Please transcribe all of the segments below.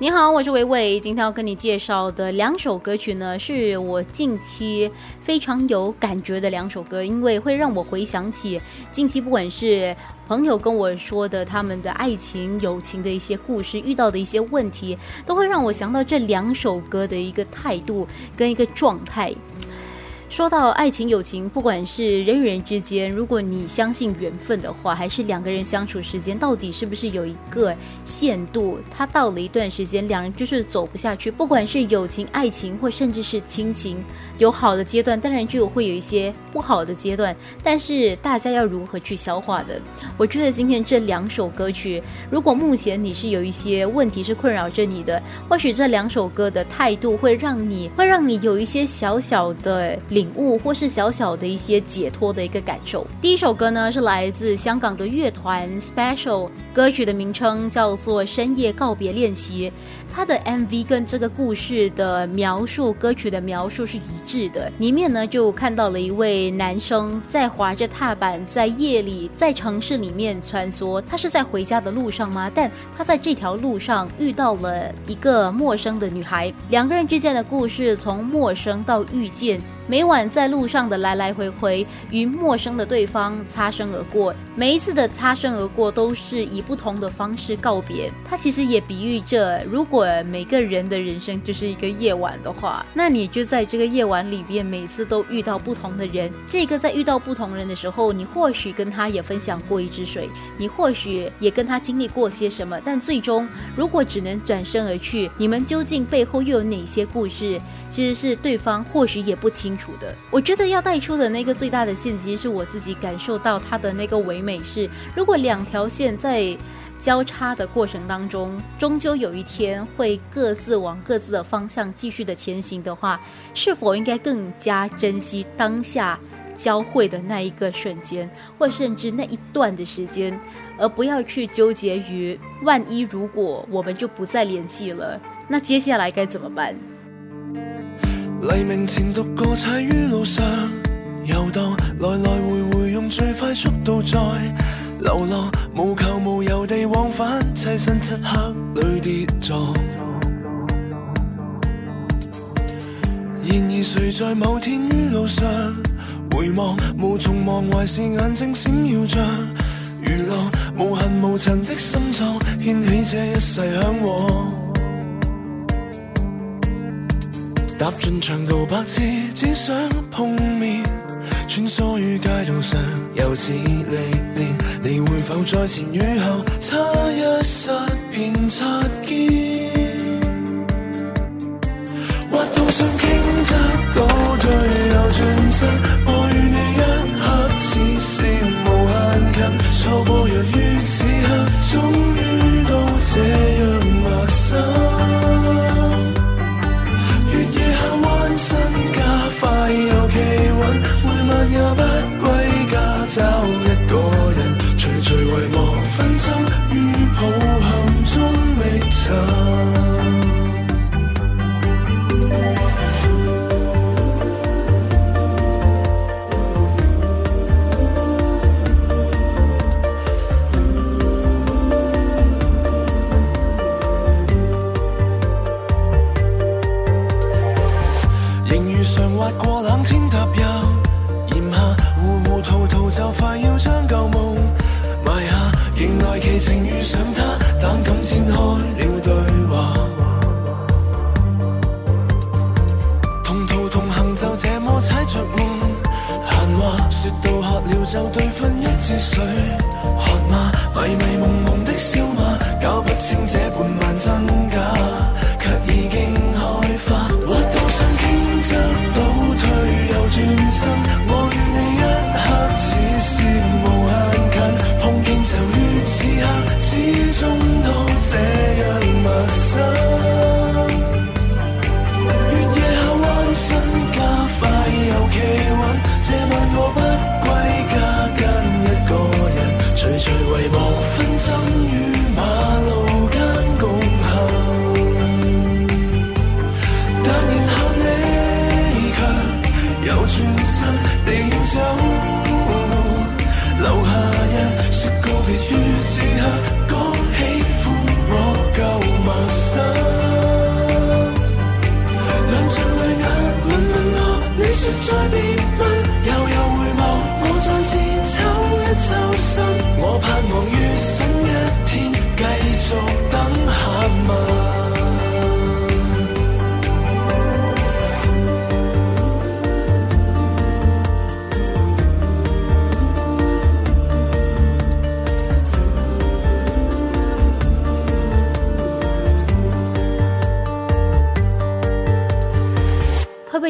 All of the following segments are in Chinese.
你好，我是维维。今天要跟你介绍的两首歌曲呢，是我近期非常有感觉的两首歌，因为会让我回想起近期不管是朋友跟我说的他们的爱情、友情的一些故事，遇到的一些问题，都会让我想到这两首歌的一个态度跟一个状态。说到爱情、友情，不管是人与人之间，如果你相信缘分的话，还是两个人相处时间到底是不是有一个限度？他到了一段时间，两人就是走不下去。不管是友情、爱情，或甚至是亲情，有好的阶段，当然就会有一些不好的阶段。但是大家要如何去消化的？我觉得今天这两首歌曲，如果目前你是有一些问题是困扰着你的，或许这两首歌的态度会让你会让你有一些小小的领。悟或是小小的一些解脱的一个感受。第一首歌呢是来自香港的乐团 Special，歌曲的名称叫做《深夜告别练习》。他的 MV 跟这个故事的描述，歌曲的描述是一致的。里面呢就看到了一位男生在滑着踏板，在夜里在城市里面穿梭。他是在回家的路上吗？但他在这条路上遇到了一个陌生的女孩，两个人之间的故事从陌生到遇见。每晚在路上的来来回回，与陌生的对方擦身而过，每一次的擦身而过都是以不同的方式告别。它其实也比喻着，如果呃每个人的人生就是一个夜晚的话，那你就在这个夜晚里边，每次都遇到不同的人。这个在遇到不同人的时候，你或许跟他也分享过一支水，你或许也跟他经历过些什么，但最终如果只能转身而去，你们究竟背后又有哪些故事？其实是对方或许也不清。楚的，我觉得要带出的那个最大的信息，是我自己感受到他的那个唯美是，如果两条线在交叉的过程当中，终究有一天会各自往各自的方向继续的前行的话，是否应该更加珍惜当下交汇的那一个瞬间，或甚至那一段的时间，而不要去纠结于万一如果我们就不再联系了，那接下来该怎么办？黎明前独个踩于路上游荡，来来回回用最快速度在流浪，无求无由地往返，栖身漆黑里跌撞。然而谁在某天于路上回望，无从忘怀是眼睛闪耀着如浪，无痕无尘的心脏掀起这一世向往。踏进长途百次，只想碰面。穿梭于街道上，又似历练。你会否在前与后，差一刹便擦肩？滑到想倾侧倒退又转失，途途就快要将旧梦埋下，迎来奇情遇上他，胆敢展开了对话。同途同行就这么踩着梦闲话，说到渴了就对分一截水喝吗？迷迷蒙蒙的笑吗？搞不清这半晚真假，却已经开花。滑到想倾侧，倒退又转身。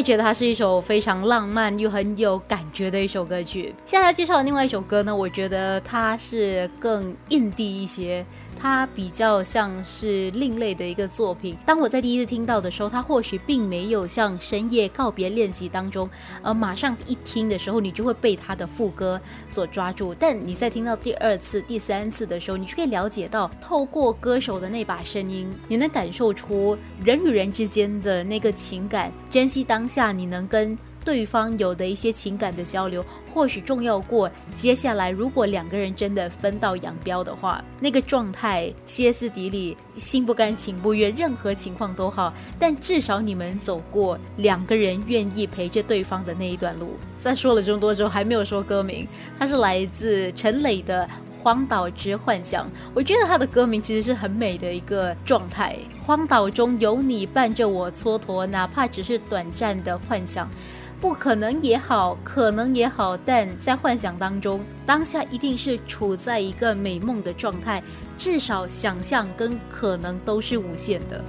觉得它是一首非常浪漫又很有感觉的一首歌曲？下来介绍的另外一首歌呢，我觉得它是更印地一些。它比较像是另类的一个作品。当我在第一次听到的时候，它或许并没有像深夜告别练习当中，呃，马上一听的时候，你就会被它的副歌所抓住。但你在听到第二次、第三次的时候，你就可以了解到，透过歌手的那把声音，你能感受出人与人之间的那个情感，珍惜当下，你能跟。对方有的一些情感的交流，或许重要过接下来。如果两个人真的分道扬镳的话，那个状态歇斯底里、心不甘情不愿，任何情况都好，但至少你们走过两个人愿意陪着对方的那一段路。在说了这么多之后，还没有说歌名，它是来自陈磊的《荒岛之幻想》。我觉得他的歌名其实是很美的一个状态。荒岛中有你伴着我蹉跎，哪怕只是短暂的幻想。不可能也好，可能也好，但在幻想当中，当下一定是处在一个美梦的状态，至少想象跟可能都是无限的。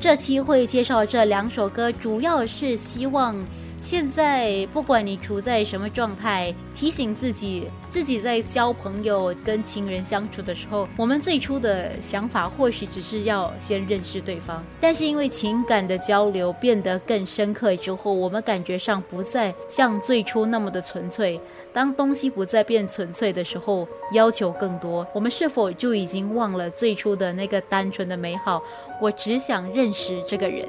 这期会介绍这两首歌，主要是希望。现在不管你处在什么状态，提醒自己，自己在交朋友、跟情人相处的时候，我们最初的想法或许只是要先认识对方，但是因为情感的交流变得更深刻之后，我们感觉上不再像最初那么的纯粹。当东西不再变纯粹的时候，要求更多，我们是否就已经忘了最初的那个单纯的美好？我只想认识这个人。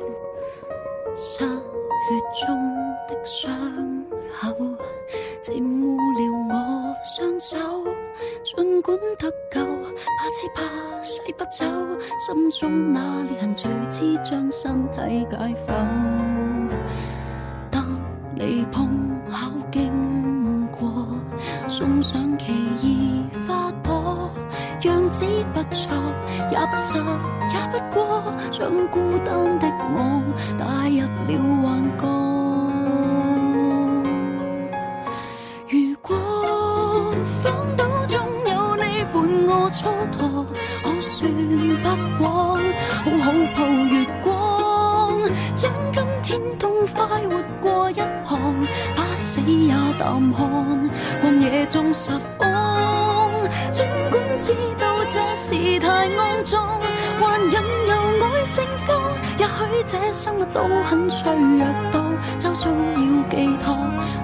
月中的伤口，沾污了我双手。尽管得救，怕只怕洗不走，心中那裂痕随之将身体解剖。当你碰巧经过，送上奇异花朵，样子不错，也不傻，也不过，将孤单的我带入了幻。觉中十方，尽管知道这事太肮脏，还任由爱盛放。也许这生物都很脆弱，到就终要寄托，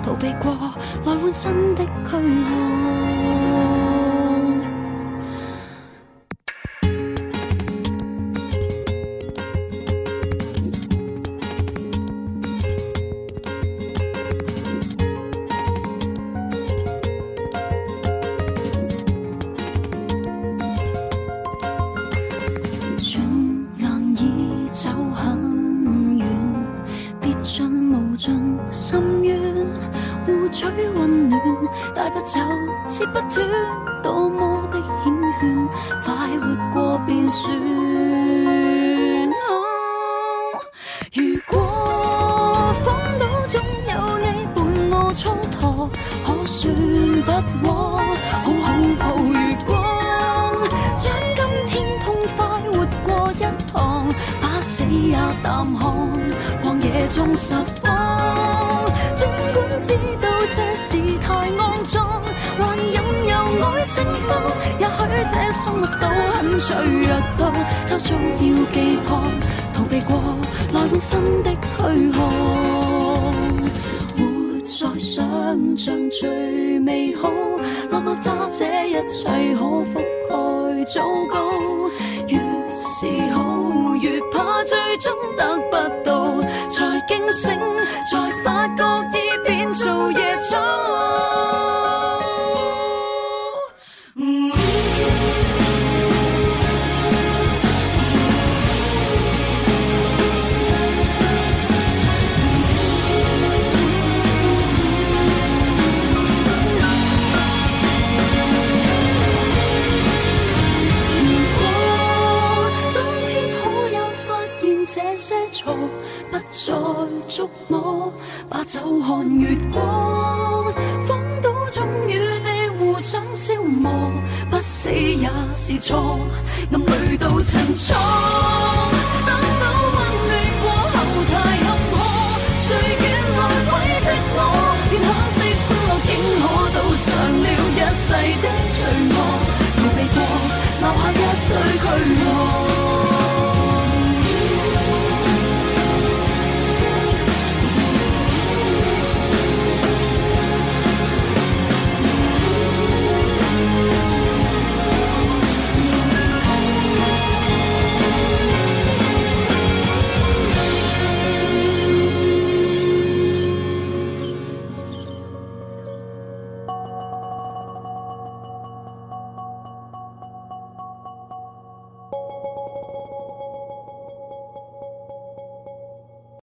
逃避过来换新的躯壳。甘愿互取温暖带不走切不断多么的险劝快活过便算如果荒岛中有你伴我蹉跎可算不枉。好恐怖如光将今天痛快活过一趟把死也淡看旷野中十分尽管知道这事太肮脏，还任由爱盛放。也许这生活都很脆弱，早早要寄托，逃避过，来心新的躯壳。活在想象最美好，浪漫化这一切，可覆盖糟糕。越是好，越怕最终得。些错，不再捉摸，把酒看月光，荒岛中与你互相消磨，不死也是错，暗里都曾错。